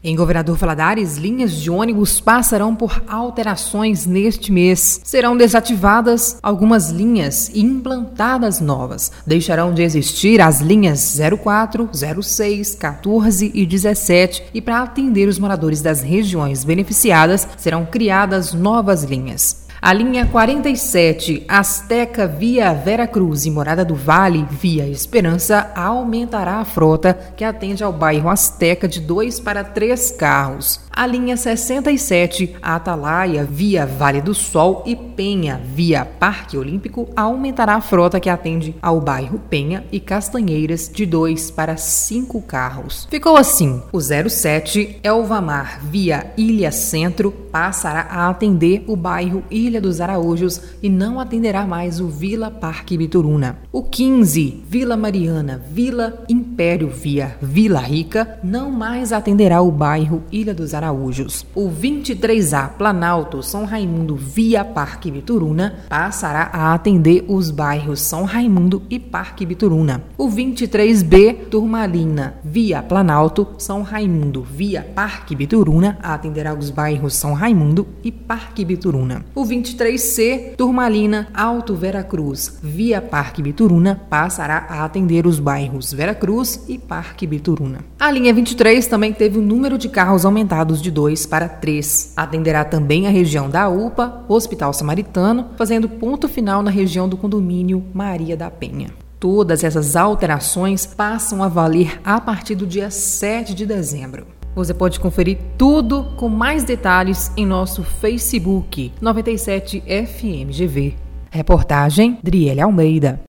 Em Governador Valadares, linhas de ônibus passarão por alterações neste mês. Serão desativadas algumas linhas e implantadas novas. Deixarão de existir as linhas 04, 06, 14 e 17 e para atender os moradores das regiões beneficiadas, serão criadas novas linhas. A linha 47, Azteca via Vera Cruz e Morada do Vale via Esperança, aumentará a frota que atende ao bairro Azteca de dois para três carros. A linha 67, Atalaia via Vale do Sol e Penha via Parque Olímpico, aumentará a frota que atende ao bairro Penha e Castanheiras de dois para cinco carros. Ficou assim: o 07, Elvamar via Ilha Centro, passará a atender o bairro Ilha dos Araújos e não atenderá mais o Vila Parque Bituruna. O 15, Vila Mariana, Vila Império via Vila Rica, não mais atenderá o bairro Ilha dos Araújos. O 23A, Planalto, São Raimundo via Parque Bituruna, passará a atender os bairros São Raimundo e Parque Bituruna. O 23B, Turmalina, via Planalto, São Raimundo via Parque Bituruna, atenderá os bairros São Raimundo e Parque Bituruna. O 23C, Turmalina, Alto Veracruz, via Parque Bituruna, passará a atender os bairros Veracruz e Parque Bituruna. A linha 23 também teve o número de carros aumentados de 2 para 3. Atenderá também a região da UPA, Hospital Samaritano, fazendo ponto final na região do condomínio Maria da Penha. Todas essas alterações passam a valer a partir do dia 7 de dezembro. Você pode conferir tudo com mais detalhes em nosso Facebook 97 FMGV. Reportagem Driele Almeida.